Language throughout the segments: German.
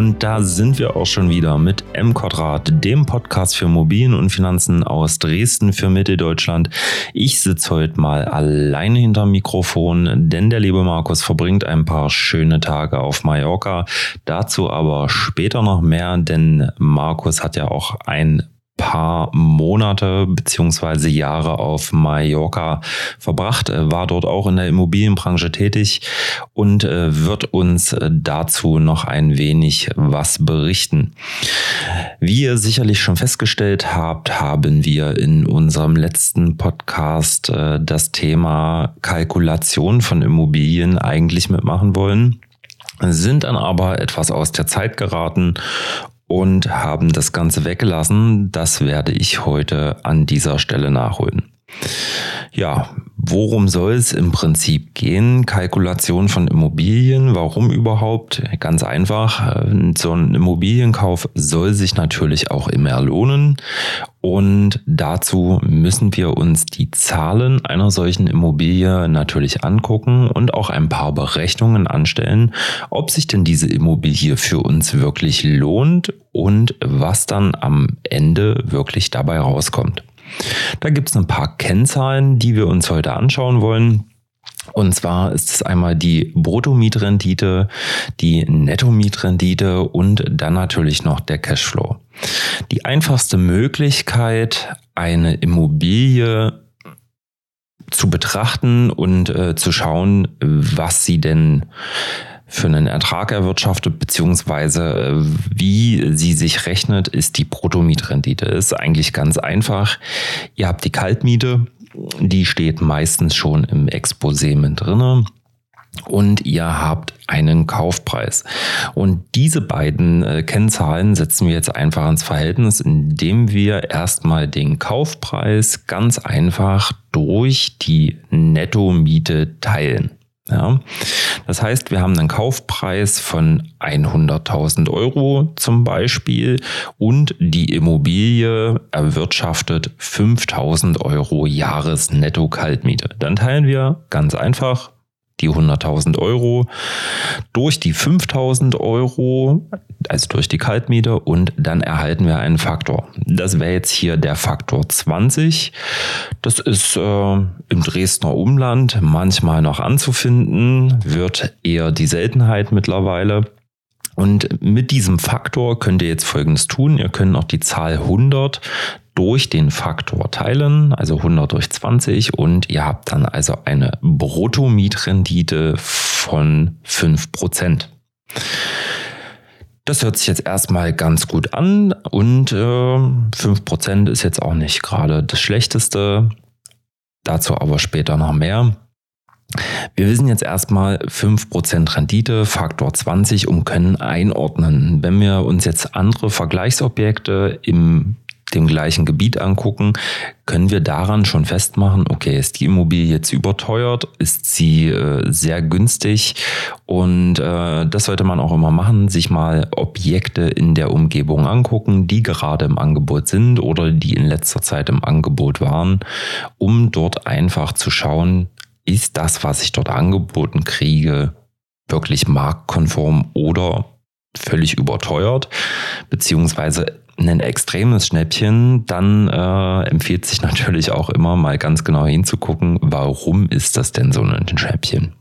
Und da sind wir auch schon wieder mit M Quadrat, dem Podcast für Immobilien und Finanzen aus Dresden für Mitteldeutschland. Ich sitze heute mal alleine hinterm Mikrofon, denn der liebe Markus verbringt ein paar schöne Tage auf Mallorca. Dazu aber später noch mehr, denn Markus hat ja auch ein paar Monate beziehungsweise Jahre auf Mallorca verbracht, war dort auch in der Immobilienbranche tätig und äh, wird uns äh, dazu noch ein wenig was berichten. Wie ihr sicherlich schon festgestellt habt, haben wir in unserem letzten Podcast äh, das Thema Kalkulation von Immobilien eigentlich mitmachen wollen sind dann aber etwas aus der Zeit geraten und haben das Ganze weggelassen. Das werde ich heute an dieser Stelle nachholen. Ja, worum soll es im Prinzip gehen? Kalkulation von Immobilien. Warum überhaupt? Ganz einfach. So ein Immobilienkauf soll sich natürlich auch immer lohnen. Und dazu müssen wir uns die Zahlen einer solchen Immobilie natürlich angucken und auch ein paar Berechnungen anstellen, ob sich denn diese Immobilie für uns wirklich lohnt und was dann am Ende wirklich dabei rauskommt. Da gibt es ein paar Kennzahlen, die wir uns heute anschauen wollen. Und zwar ist es einmal die Bruttomietrendite, die Nettomietrendite und dann natürlich noch der Cashflow. Die einfachste Möglichkeit, eine Immobilie zu betrachten und äh, zu schauen, was sie denn für einen Ertrag erwirtschaftet, beziehungsweise äh, wie sie sich rechnet, ist die Bruttomietrendite. Ist eigentlich ganz einfach. Ihr habt die Kaltmiete, die steht meistens schon im Exposé mit drinne und ihr habt einen Kaufpreis. Und diese beiden äh, Kennzahlen setzen wir jetzt einfach ins Verhältnis, indem wir erstmal den Kaufpreis ganz einfach durch die Nettomiete teilen. Ja. Das heißt, wir haben einen Kaufpreis von 100.000 Euro zum Beispiel und die Immobilie erwirtschaftet 5.000 Euro Jahresnetto-Kaltmiete. Dann teilen wir ganz einfach die 100.000 Euro durch die 5.000 Euro, also durch die Kaltmiete und dann erhalten wir einen Faktor. Das wäre jetzt hier der Faktor 20. Das ist äh, im Dresdner Umland manchmal noch anzufinden, wird eher die Seltenheit mittlerweile. Und mit diesem Faktor könnt ihr jetzt Folgendes tun. Ihr könnt auch die Zahl 100 durch den Faktor teilen, also 100 durch 20 und ihr habt dann also eine Bruttomietrendite von 5%. Das hört sich jetzt erstmal ganz gut an und äh, 5% ist jetzt auch nicht gerade das Schlechteste. Dazu aber später noch mehr. Wir wissen jetzt erstmal 5% Rendite, Faktor 20 und können einordnen. Wenn wir uns jetzt andere Vergleichsobjekte im dem gleichen Gebiet angucken, können wir daran schon festmachen, okay, ist die Immobilie jetzt überteuert, ist sie äh, sehr günstig und äh, das sollte man auch immer machen, sich mal Objekte in der Umgebung angucken, die gerade im Angebot sind oder die in letzter Zeit im Angebot waren, um dort einfach zu schauen, ist das, was ich dort angeboten kriege, wirklich marktkonform oder völlig überteuert, beziehungsweise ein extremes Schnäppchen, dann äh, empfiehlt sich natürlich auch immer mal ganz genau hinzugucken, warum ist das denn so ein Schnäppchen.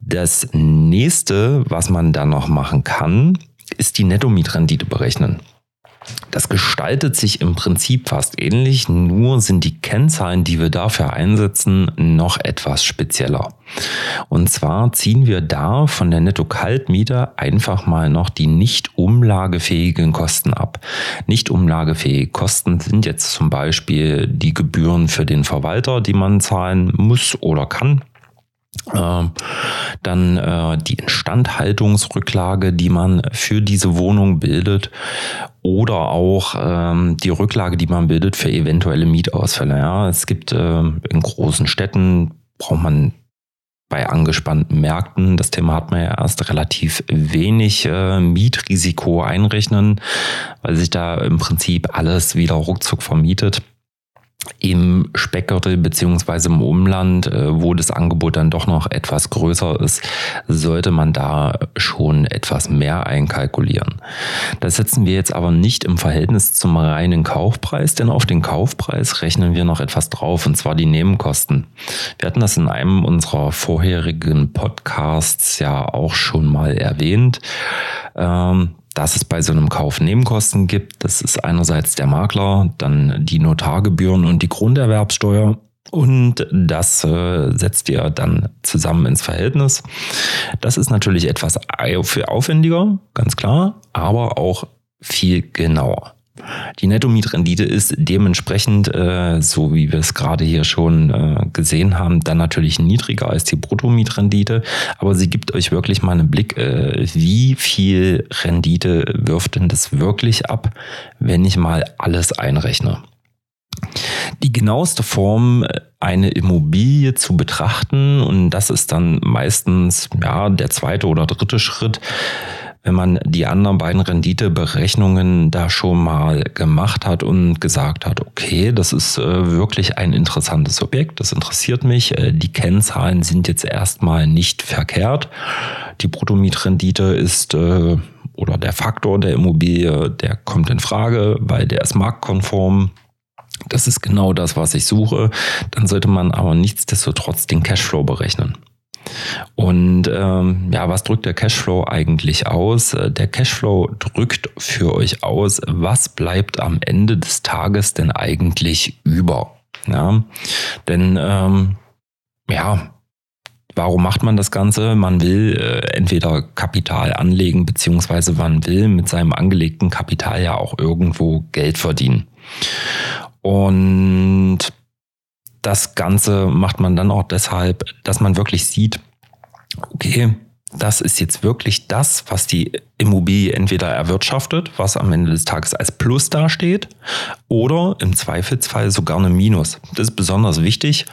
Das nächste, was man dann noch machen kann, ist die Nettomietrendite berechnen. Das gestaltet sich im Prinzip fast ähnlich, nur sind die Kennzahlen, die wir dafür einsetzen, noch etwas spezieller. Und zwar ziehen wir da von der Netto-Kaltmiete einfach mal noch die nicht umlagefähigen Kosten ab. Nicht umlagefähige Kosten sind jetzt zum Beispiel die Gebühren für den Verwalter, die man zahlen muss oder kann dann äh, die Instandhaltungsrücklage, die man für diese Wohnung bildet oder auch ähm, die Rücklage, die man bildet für eventuelle Mietausfälle. Ja, es gibt äh, in großen Städten braucht man bei angespannten Märkten, das Thema hat man ja erst relativ wenig äh, Mietrisiko einrechnen, weil sich da im Prinzip alles wieder ruckzuck vermietet. Im Speckgürtel beziehungsweise im Umland, äh, wo das Angebot dann doch noch etwas größer ist, sollte man da schon etwas mehr einkalkulieren. Das setzen wir jetzt aber nicht im Verhältnis zum reinen Kaufpreis, denn auf den Kaufpreis rechnen wir noch etwas drauf, und zwar die Nebenkosten. Wir hatten das in einem unserer vorherigen Podcasts ja auch schon mal erwähnt. Ähm, dass es bei so einem Kauf Nebenkosten gibt. Das ist einerseits der Makler, dann die Notargebühren und die Grunderwerbsteuer. Und das äh, setzt ihr dann zusammen ins Verhältnis. Das ist natürlich etwas aufwendiger, ganz klar, aber auch viel genauer. Die Netto-Mietrendite ist dementsprechend, äh, so wie wir es gerade hier schon äh, gesehen haben, dann natürlich niedriger als die Brutto-Mietrendite. Aber sie gibt euch wirklich mal einen Blick, äh, wie viel Rendite wirft denn das wirklich ab, wenn ich mal alles einrechne. Die genaueste Form, eine Immobilie zu betrachten, und das ist dann meistens ja, der zweite oder dritte Schritt, wenn man die anderen beiden Renditeberechnungen da schon mal gemacht hat und gesagt hat, okay, das ist äh, wirklich ein interessantes Objekt, das interessiert mich, äh, die Kennzahlen sind jetzt erstmal nicht verkehrt, die Bruttomietrendite ist äh, oder der Faktor der Immobilie, der kommt in Frage, weil der ist marktkonform, das ist genau das, was ich suche. Dann sollte man aber nichtsdestotrotz den Cashflow berechnen. Und ähm, ja, was drückt der Cashflow eigentlich aus? Äh, der Cashflow drückt für euch aus, was bleibt am Ende des Tages denn eigentlich über? Ja, denn ähm, ja, Warum macht man das Ganze? Man will äh, entweder Kapital anlegen, beziehungsweise man will mit seinem angelegten Kapital ja auch irgendwo Geld verdienen. Und das Ganze macht man dann auch deshalb, dass man wirklich sieht, okay, das ist jetzt wirklich das, was die Immobilie entweder erwirtschaftet, was am Ende des Tages als Plus dasteht, oder im Zweifelsfall sogar eine Minus. Das ist besonders wichtig.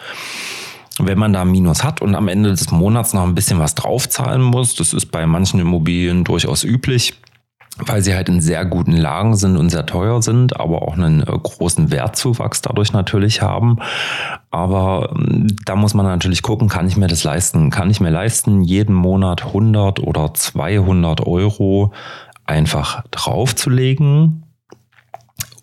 Wenn man da Minus hat und am Ende des Monats noch ein bisschen was draufzahlen muss, das ist bei manchen Immobilien durchaus üblich, weil sie halt in sehr guten Lagen sind und sehr teuer sind, aber auch einen äh, großen Wertzuwachs dadurch natürlich haben. Aber ähm, da muss man natürlich gucken, kann ich mir das leisten? Kann ich mir leisten, jeden Monat 100 oder 200 Euro einfach draufzulegen?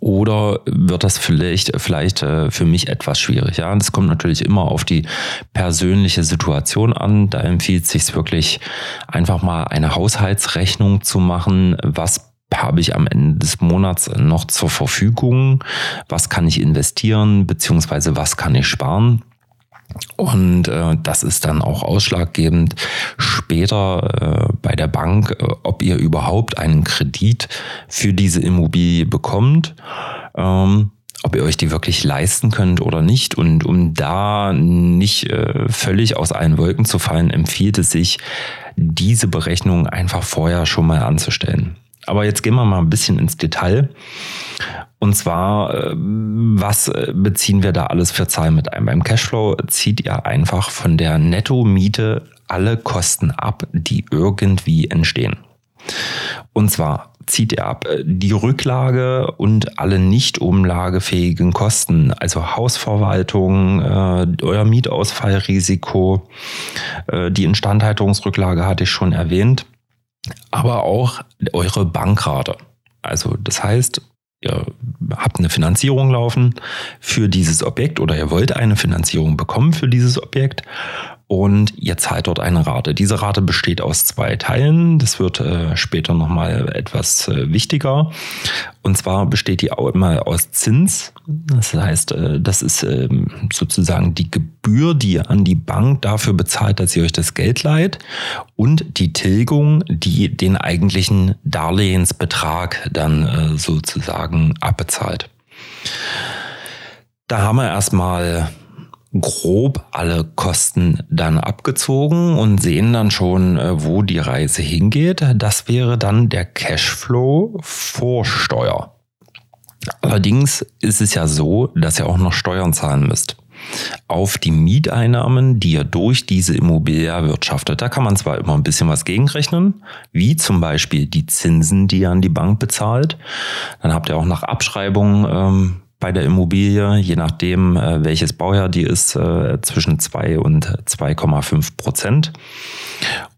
Oder wird das vielleicht, vielleicht äh, für mich etwas schwierig? Ja, das kommt natürlich immer auf die persönliche Situation an. Da empfiehlt es sich wirklich einfach mal eine Haushaltsrechnung zu machen. Was habe ich am Ende des Monats noch zur Verfügung? Was kann ich investieren? Beziehungsweise was kann ich sparen? Und äh, das ist dann auch ausschlaggebend später äh, bei der Bank, äh, ob ihr überhaupt einen Kredit für diese Immobilie bekommt. Ähm, ob ihr euch die wirklich leisten könnt oder nicht. Und um da nicht äh, völlig aus allen Wolken zu fallen, empfiehlt es sich, diese Berechnung einfach vorher schon mal anzustellen. Aber jetzt gehen wir mal ein bisschen ins Detail. Und zwar, äh, was äh, beziehen wir da alles für Zahlen mit ein? Beim Cashflow zieht ihr einfach von der Netto-Miete alle Kosten ab, die irgendwie entstehen. Und zwar zieht ihr ab äh, die Rücklage und alle nicht umlagefähigen Kosten, also Hausverwaltung, euer Mietausfallrisiko, die Instandhaltungsrücklage hatte ich schon erwähnt, aber auch eure Bankrate. Also das heißt, ihr habt eine Finanzierung laufen für dieses Objekt oder ihr wollt eine Finanzierung bekommen für dieses Objekt und ihr zahlt dort eine Rate. Diese Rate besteht aus zwei Teilen. Das wird äh, später nochmal etwas äh, wichtiger. Und zwar besteht die auch immer aus Zins. Das heißt, äh, das ist äh, sozusagen die Gebühr, die ihr an die Bank dafür bezahlt, dass sie euch das Geld leiht und die Tilgung, die den eigentlichen Darlehensbetrag dann äh, sozusagen abbezahlt. Da haben wir erstmal grob alle Kosten dann abgezogen und sehen dann schon, äh, wo die Reise hingeht. Das wäre dann der Cashflow vor Steuer. Allerdings ist es ja so, dass ihr auch noch Steuern zahlen müsst. Auf die Mieteinnahmen, die ihr durch diese Immobilie erwirtschaftet. Da kann man zwar immer ein bisschen was gegenrechnen, wie zum Beispiel die Zinsen, die ihr an die Bank bezahlt. Dann habt ihr auch nach Abschreibung ähm, bei der Immobilie, je nachdem, äh, welches Baujahr die ist, äh, zwischen 2 und 2,5 Prozent.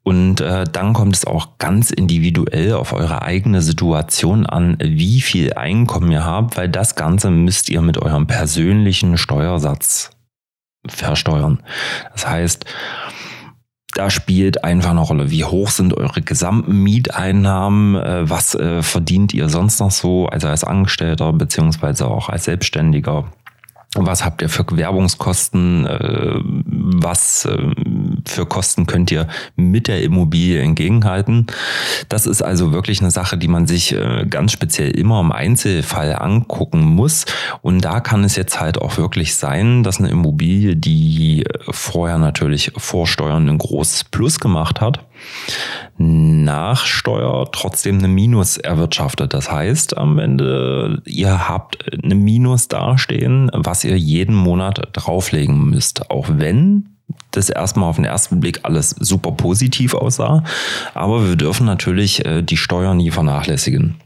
Und äh, dann kommt es auch ganz individuell auf eure eigene Situation an, wie viel Einkommen ihr habt, weil das Ganze müsst ihr mit eurem persönlichen Steuersatz versteuern. Das heißt, da spielt einfach eine Rolle, wie hoch sind eure gesamten Mieteinnahmen, äh, was äh, verdient ihr sonst noch so, also als Angestellter beziehungsweise auch als Selbstständiger. Was habt ihr für Werbungskosten? Äh, was für Kosten könnt ihr mit der Immobilie entgegenhalten? Das ist also wirklich eine Sache, die man sich ganz speziell immer im Einzelfall angucken muss. Und da kann es jetzt halt auch wirklich sein, dass eine Immobilie, die vorher natürlich vor Steuern ein großes Plus gemacht hat, nach Steuer trotzdem eine Minus erwirtschaftet. Das heißt, am Ende, ihr habt eine Minus dastehen, was ihr jeden Monat drauflegen müsst. Auch wenn das erstmal auf den ersten Blick alles super positiv aussah. Aber wir dürfen natürlich äh, die Steuern nie vernachlässigen.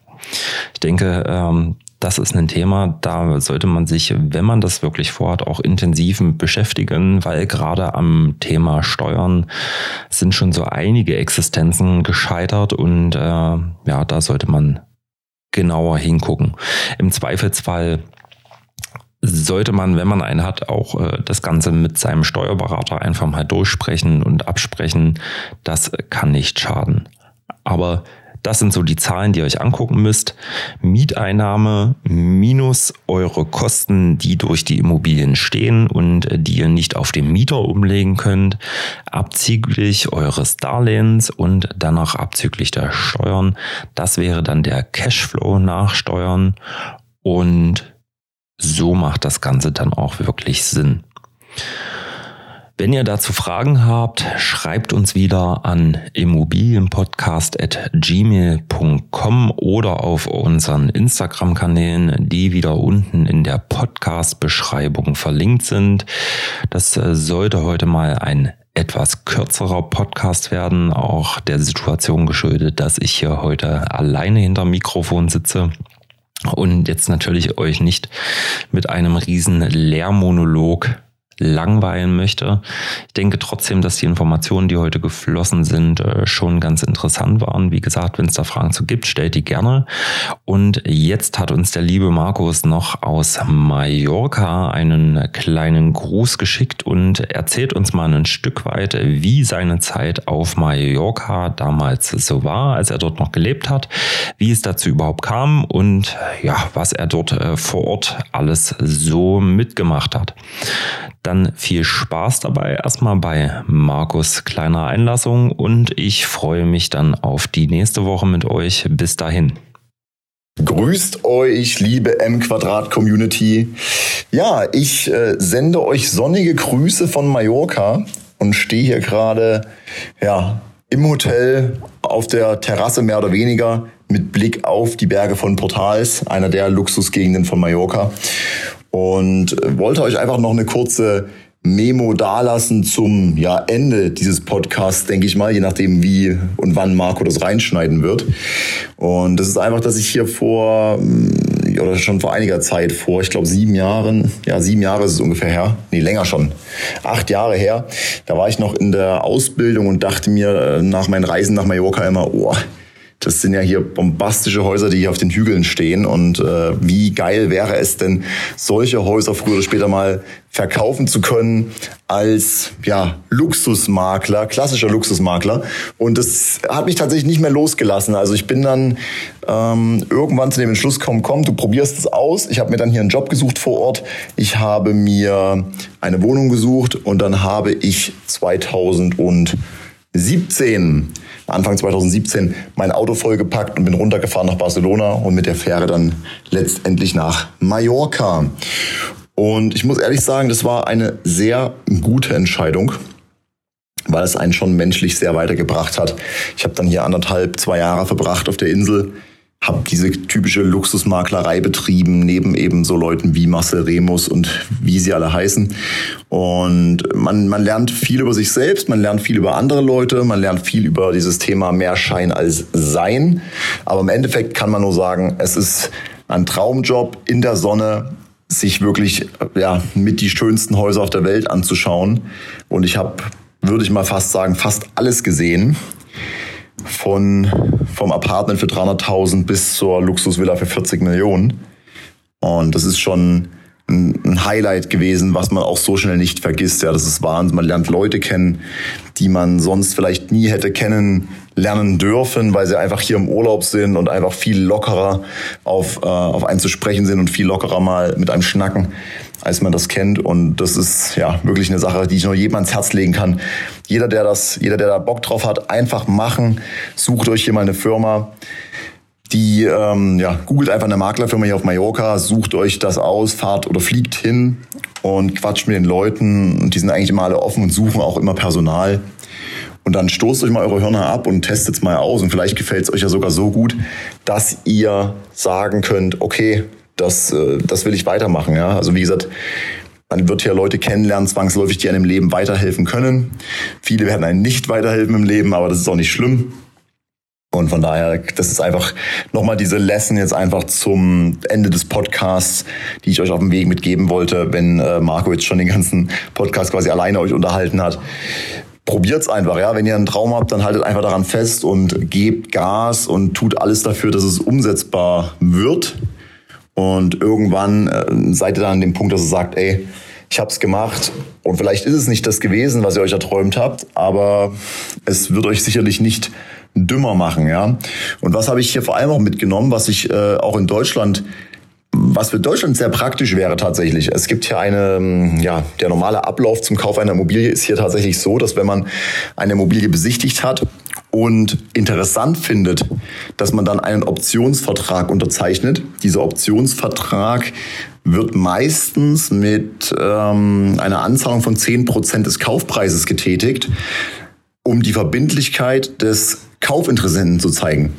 Ich denke, ähm, das ist ein Thema, da sollte man sich, wenn man das wirklich vorhat, auch intensiv beschäftigen, weil gerade am Thema Steuern sind schon so einige Existenzen gescheitert und äh, ja, da sollte man genauer hingucken. Im Zweifelsfall sollte man, wenn man einen hat, auch äh, das Ganze mit seinem Steuerberater einfach mal durchsprechen und absprechen. Das kann nicht schaden. Aber das sind so die Zahlen, die ihr euch angucken müsst. Mieteinnahme minus eure Kosten, die durch die Immobilien stehen und die ihr nicht auf den Mieter umlegen könnt, abzüglich eures Darlehens und danach abzüglich der Steuern. Das wäre dann der Cashflow nach Steuern und so macht das Ganze dann auch wirklich Sinn. Wenn ihr dazu Fragen habt, schreibt uns wieder an immobilienpodcast.gmail.com oder auf unseren Instagram-Kanälen, die wieder unten in der Podcast-Beschreibung verlinkt sind. Das äh, sollte heute mal ein etwas kürzerer Podcast werden, auch der Situation geschuldet, dass ich hier heute alleine hinter Mikrofon sitze und jetzt natürlich euch nicht mit einem riesen Lehrmonolog langweilen möchte. Ich denke trotzdem, dass die Informationen, die heute geflossen sind, äh, schon ganz interessant waren. Wie gesagt, wenn es da Fragen zu gibt, stellt die gerne. Und jetzt hat uns der liebe Markus noch aus Mallorca einen kleinen Gruß geschickt und erzählt uns mal ein Stück weit, wie seine Zeit auf Mallorca damals so war, als er dort noch gelebt hat, wie es dazu überhaupt kam und ja, was er dort äh, vor Ort alles so mitgemacht hat. Dann viel Spaß dabei erstmal bei Markus kleiner Einlassung und ich freue mich dann auf die nächste Woche mit euch. Bis dahin. Grüßt euch, liebe M-Quadrat-Community. Ja, ich äh, sende euch sonnige Grüße von Mallorca und stehe hier gerade ja, im Hotel auf der Terrasse mehr oder weniger mit Blick auf die Berge von Portals, einer der Luxusgegenden von Mallorca und wollte euch einfach noch eine kurze Memo dalassen zum ja, Ende dieses Podcasts, denke ich mal, je nachdem wie und wann Marco das reinschneiden wird. Und das ist einfach, dass ich hier vor, mm, oder schon vor einiger Zeit, vor, ich glaube, sieben Jahren, ja, sieben Jahre ist es ungefähr her, nee, länger schon, acht Jahre her, da war ich noch in der Ausbildung und dachte mir äh, nach meinen Reisen nach Mallorca immer, oh, das sind ja hier bombastische Häuser, die hier auf den Hügeln stehen. Und äh, wie geil wäre es denn, solche Häuser früher oder später mal verkaufen zu können als ja Luxusmakler, klassischer Luxusmakler. Und das hat mich tatsächlich nicht mehr losgelassen. Also ich bin dann ähm, irgendwann zu dem Entschluss gekommen, komm, du probierst es aus. Ich habe mir dann hier einen Job gesucht vor Ort. Ich habe mir eine Wohnung gesucht und dann habe ich 2017 Anfang 2017 mein Auto vollgepackt und bin runtergefahren nach Barcelona und mit der Fähre dann letztendlich nach Mallorca. Und ich muss ehrlich sagen, das war eine sehr gute Entscheidung, weil es einen schon menschlich sehr weitergebracht hat. Ich habe dann hier anderthalb, zwei Jahre verbracht auf der Insel habe diese typische Luxusmaklerei betrieben, neben eben so Leuten wie Marcel Remus und wie sie alle heißen. Und man, man lernt viel über sich selbst, man lernt viel über andere Leute, man lernt viel über dieses Thema mehr Schein als Sein. Aber im Endeffekt kann man nur sagen, es ist ein Traumjob in der Sonne, sich wirklich ja, mit die schönsten Häuser auf der Welt anzuschauen. Und ich habe, würde ich mal fast sagen, fast alles gesehen. Von, vom Apartment für 300.000 bis zur Luxusvilla für 40 Millionen. Und das ist schon ein Highlight gewesen, was man auch so schnell nicht vergisst. Ja, das ist Wahnsinn. Man lernt Leute kennen, die man sonst vielleicht nie hätte kennenlernen dürfen, weil sie einfach hier im Urlaub sind und einfach viel lockerer auf, äh, auf einen zu sprechen sind und viel lockerer mal mit einem schnacken, als man das kennt. Und das ist ja wirklich eine Sache, die ich nur jedem ans Herz legen kann. Jeder, der das, jeder, der da Bock drauf hat, einfach machen. Sucht euch hier mal eine Firma die ähm, ja, googelt einfach eine Maklerfirma hier auf Mallorca, sucht euch das aus, fahrt oder fliegt hin und quatscht mit den Leuten. Und die sind eigentlich immer alle offen und suchen auch immer Personal. Und dann stoßt euch mal eure Hörner ab und testet es mal aus. Und vielleicht gefällt es euch ja sogar so gut, dass ihr sagen könnt, okay, das, äh, das will ich weitermachen. Ja? Also wie gesagt, man wird hier Leute kennenlernen, zwangsläufig, die einem im Leben weiterhelfen können. Viele werden einem nicht weiterhelfen im Leben, aber das ist auch nicht schlimm. Und von daher, das ist einfach nochmal diese Lesson jetzt einfach zum Ende des Podcasts, die ich euch auf dem Weg mitgeben wollte, wenn äh, Marco jetzt schon den ganzen Podcast quasi alleine euch unterhalten hat. Probiert's einfach, ja. Wenn ihr einen Traum habt, dann haltet einfach daran fest und gebt Gas und tut alles dafür, dass es umsetzbar wird. Und irgendwann äh, seid ihr dann an dem Punkt, dass ihr sagt, ey, ich habe es gemacht und vielleicht ist es nicht das gewesen, was ihr euch erträumt habt, aber es wird euch sicherlich nicht dümmer machen, ja. Und was habe ich hier vor allem auch mitgenommen, was ich äh, auch in Deutschland was für Deutschland sehr praktisch wäre tatsächlich. Es gibt hier eine, ähm, ja, der normale Ablauf zum Kauf einer Immobilie ist hier tatsächlich so, dass wenn man eine Immobilie besichtigt hat und interessant findet, dass man dann einen Optionsvertrag unterzeichnet. Dieser Optionsvertrag wird meistens mit ähm, einer Anzahlung von zehn Prozent des Kaufpreises getätigt um die Verbindlichkeit des Kaufinteressenten zu zeigen.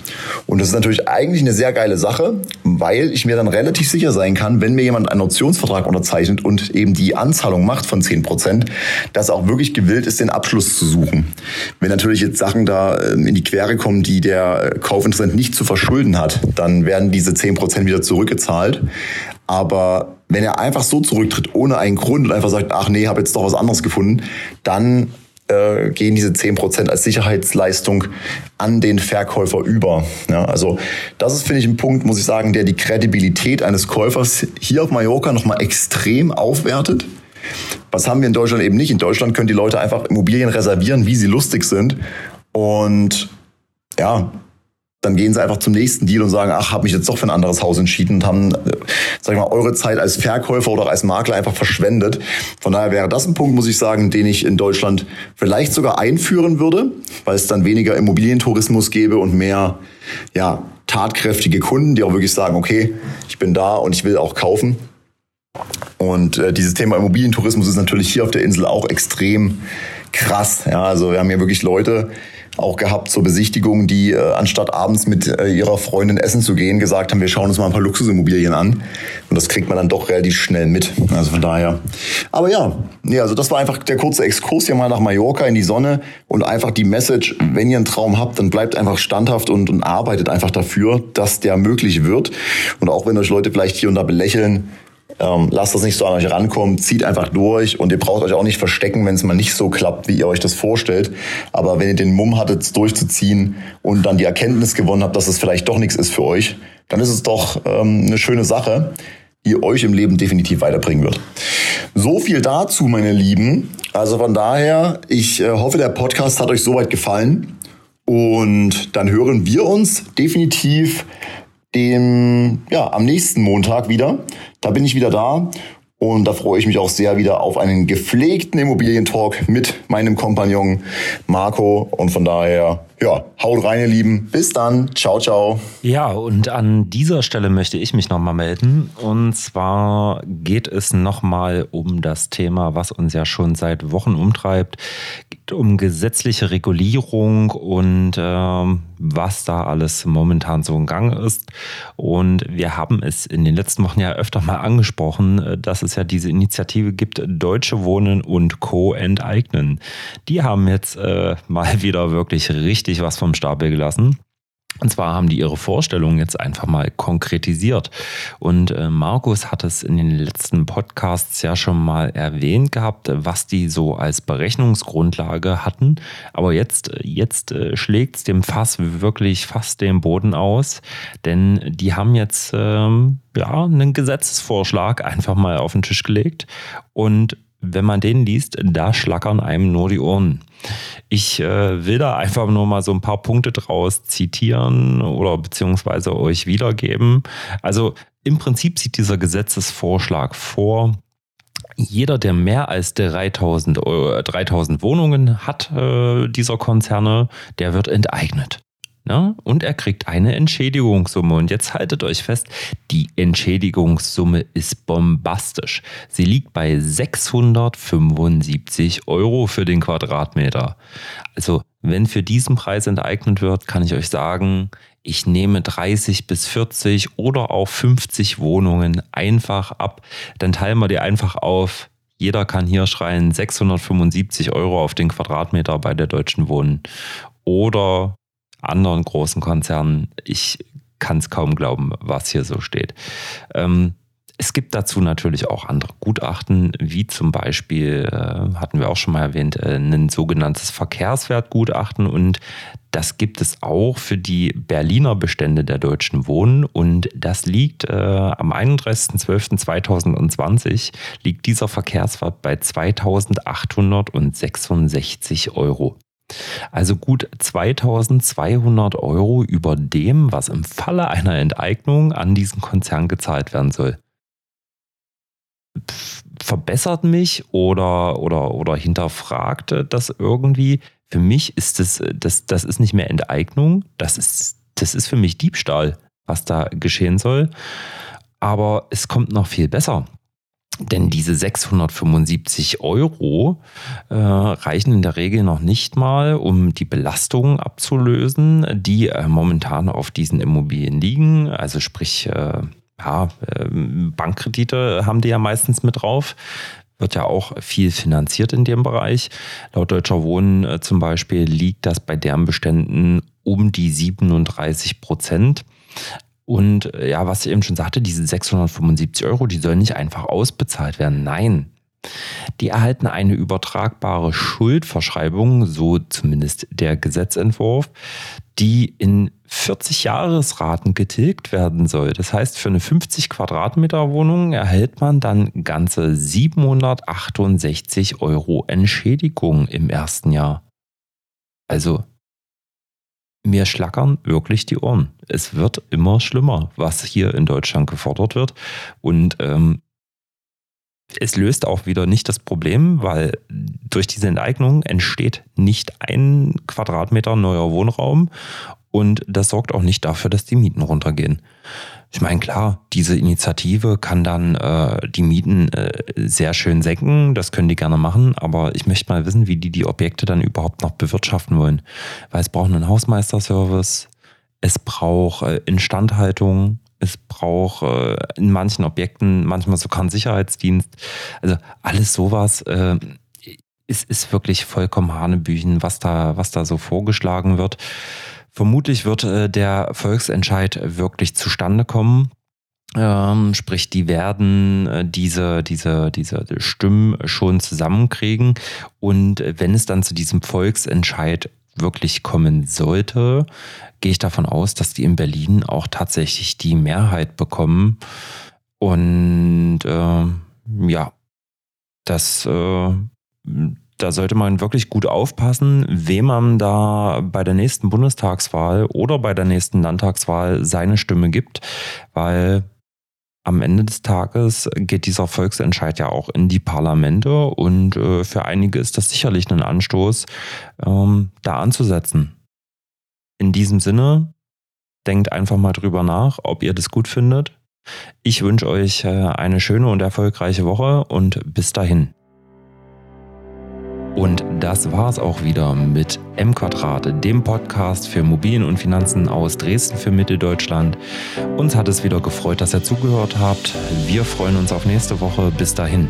Und das ist natürlich eigentlich eine sehr geile Sache, weil ich mir dann relativ sicher sein kann, wenn mir jemand einen Optionsvertrag unterzeichnet und eben die Anzahlung macht von 10 Prozent, dass er auch wirklich gewillt ist, den Abschluss zu suchen. Wenn natürlich jetzt Sachen da ähm, in die Quere kommen, die der Kaufinteressent nicht zu verschulden hat, dann werden diese 10 Prozent wieder zurückgezahlt. Aber wenn er einfach so zurücktritt, ohne einen Grund und einfach sagt, ach nee, habe jetzt doch was anderes gefunden, dann äh, gehen diese 10% als Sicherheitsleistung an den Verkäufer über. Ja, also das ist, finde ich, ein Punkt, muss ich sagen, der die Kredibilität eines Käufers hier auf Mallorca nochmal extrem aufwertet. Was haben wir in Deutschland eben nicht? In Deutschland können die Leute einfach Immobilien reservieren, wie sie lustig sind. Und ja, dann gehen sie einfach zum nächsten Deal und sagen, ach, habe mich jetzt doch für ein anderes Haus entschieden und haben, äh, sag ich mal, eure Zeit als Verkäufer oder als Makler einfach verschwendet. Von daher wäre das ein Punkt, muss ich sagen, den ich in Deutschland vielleicht sogar einführen würde, weil es dann weniger Immobilientourismus gäbe und mehr, ja, tatkräftige Kunden, die auch wirklich sagen, okay, ich bin da und ich will auch kaufen. Und äh, dieses Thema Immobilientourismus ist natürlich hier auf der Insel auch extrem krass. Ja, also wir haben hier wirklich Leute, auch gehabt zur Besichtigung, die äh, anstatt abends mit äh, ihrer Freundin essen zu gehen, gesagt haben, wir schauen uns mal ein paar Luxusimmobilien an. Und das kriegt man dann doch relativ schnell mit. Also von daher. Aber ja, nee, also das war einfach der kurze Exkurs hier mal nach Mallorca in die Sonne und einfach die Message, wenn ihr einen Traum habt, dann bleibt einfach standhaft und, und arbeitet einfach dafür, dass der möglich wird. Und auch wenn euch Leute vielleicht hier und da belächeln, ähm, lasst das nicht so an euch rankommen, zieht einfach durch und ihr braucht euch auch nicht verstecken, wenn es mal nicht so klappt, wie ihr euch das vorstellt. Aber wenn ihr den Mumm hattet, durchzuziehen und dann die Erkenntnis gewonnen habt, dass es vielleicht doch nichts ist für euch, dann ist es doch ähm, eine schöne Sache, die euch im Leben definitiv weiterbringen wird. So viel dazu, meine Lieben. Also von daher, ich äh, hoffe, der Podcast hat euch soweit gefallen. Und dann hören wir uns definitiv dem, ja, am nächsten Montag wieder. Da bin ich wieder da und da freue ich mich auch sehr wieder auf einen gepflegten Immobilientalk mit meinem Kompagnon Marco. Und von daher, ja, haut rein, ihr Lieben. Bis dann. Ciao, ciao. Ja, und an dieser Stelle möchte ich mich nochmal melden. Und zwar geht es nochmal um das Thema, was uns ja schon seit Wochen umtreibt. Geht um gesetzliche Regulierung und ähm, was da alles momentan so in Gang ist. Und wir haben es in den letzten Wochen ja öfter mal angesprochen, äh, dass es ja diese Initiative gibt, Deutsche Wohnen und Co. enteignen. Die haben jetzt äh, mal wieder wirklich richtig was vom Stapel gelassen. Und zwar haben die ihre Vorstellung jetzt einfach mal konkretisiert. Und äh, Markus hat es in den letzten Podcasts ja schon mal erwähnt gehabt, was die so als Berechnungsgrundlage hatten. Aber jetzt, jetzt äh, schlägt es dem Fass wirklich fast den Boden aus, denn die haben jetzt ähm, ja, einen Gesetzesvorschlag einfach mal auf den Tisch gelegt. Und wenn man den liest, da schlackern einem nur die Ohren. Ich äh, will da einfach nur mal so ein paar Punkte draus zitieren oder beziehungsweise euch wiedergeben. Also im Prinzip sieht dieser Gesetzesvorschlag vor, jeder, der mehr als 3000, 3000 Wohnungen hat, äh, dieser Konzerne, der wird enteignet. Ne? Und er kriegt eine Entschädigungssumme. Und jetzt haltet euch fest, die Entschädigungssumme ist bombastisch. Sie liegt bei 675 Euro für den Quadratmeter. Also, wenn für diesen Preis enteignet wird, kann ich euch sagen, ich nehme 30 bis 40 oder auch 50 Wohnungen einfach ab. Dann teilen wir die einfach auf. Jeder kann hier schreien 675 Euro auf den Quadratmeter bei der Deutschen Wohnen. Oder anderen großen Konzernen. Ich kann es kaum glauben, was hier so steht. Ähm, es gibt dazu natürlich auch andere Gutachten, wie zum Beispiel, äh, hatten wir auch schon mal erwähnt, äh, ein sogenanntes Verkehrswertgutachten und das gibt es auch für die Berliner Bestände der Deutschen Wohnen und das liegt äh, am 31.12.2020 liegt dieser Verkehrswert bei 2866 Euro. Also gut 2200 Euro über dem, was im Falle einer Enteignung an diesen Konzern gezahlt werden soll. Verbessert mich oder, oder, oder hinterfragt das irgendwie. Für mich ist das, das, das ist nicht mehr Enteignung, das ist, das ist für mich Diebstahl, was da geschehen soll. Aber es kommt noch viel besser. Denn diese 675 Euro äh, reichen in der Regel noch nicht mal, um die Belastungen abzulösen, die äh, momentan auf diesen Immobilien liegen. Also sprich, äh, ja, ähm, Bankkredite haben die ja meistens mit drauf. Wird ja auch viel finanziert in dem Bereich. Laut Deutscher Wohnen äh, zum Beispiel liegt das bei deren Beständen um die 37 Prozent. Und äh, ja, was ich eben schon sagte, diese 675 Euro, die sollen nicht einfach ausbezahlt werden. Nein. Die erhalten eine übertragbare Schuldverschreibung, so zumindest der Gesetzentwurf, die in 40 Jahresraten getilgt werden soll. Das heißt, für eine 50 Quadratmeter Wohnung erhält man dann ganze 768 Euro Entschädigung im ersten Jahr. Also mir schlackern wirklich die Ohren. Es wird immer schlimmer, was hier in Deutschland gefordert wird. Und ähm, es löst auch wieder nicht das Problem, weil durch diese Enteignung entsteht nicht ein Quadratmeter neuer Wohnraum und das sorgt auch nicht dafür, dass die Mieten runtergehen. Ich meine, klar, diese Initiative kann dann äh, die Mieten äh, sehr schön senken, das können die gerne machen, aber ich möchte mal wissen, wie die die Objekte dann überhaupt noch bewirtschaften wollen. Weil es braucht einen Hausmeisterservice, es braucht äh, Instandhaltung, es braucht äh, in manchen Objekten manchmal sogar einen Sicherheitsdienst. Also alles sowas äh, ist, ist wirklich vollkommen Hanebüchen, was da, was da so vorgeschlagen wird. Vermutlich wird äh, der Volksentscheid wirklich zustande kommen. Ähm, sprich, die werden äh, diese, diese, diese Stimmen schon zusammenkriegen. Und wenn es dann zu diesem Volksentscheid wirklich kommen sollte, gehe ich davon aus, dass die in Berlin auch tatsächlich die Mehrheit bekommen. Und äh, ja, das äh, da sollte man wirklich gut aufpassen, wem man da bei der nächsten Bundestagswahl oder bei der nächsten Landtagswahl seine Stimme gibt, weil am Ende des Tages geht dieser Volksentscheid ja auch in die Parlamente und äh, für einige ist das sicherlich ein Anstoß, ähm, da anzusetzen. In diesem Sinne, denkt einfach mal drüber nach, ob ihr das gut findet. Ich wünsche euch äh, eine schöne und erfolgreiche Woche und bis dahin. Und das war's auch wieder mit M Quadrat, dem Podcast für Immobilien und Finanzen aus Dresden für Mitteldeutschland. Uns hat es wieder gefreut, dass ihr zugehört habt. Wir freuen uns auf nächste Woche. Bis dahin.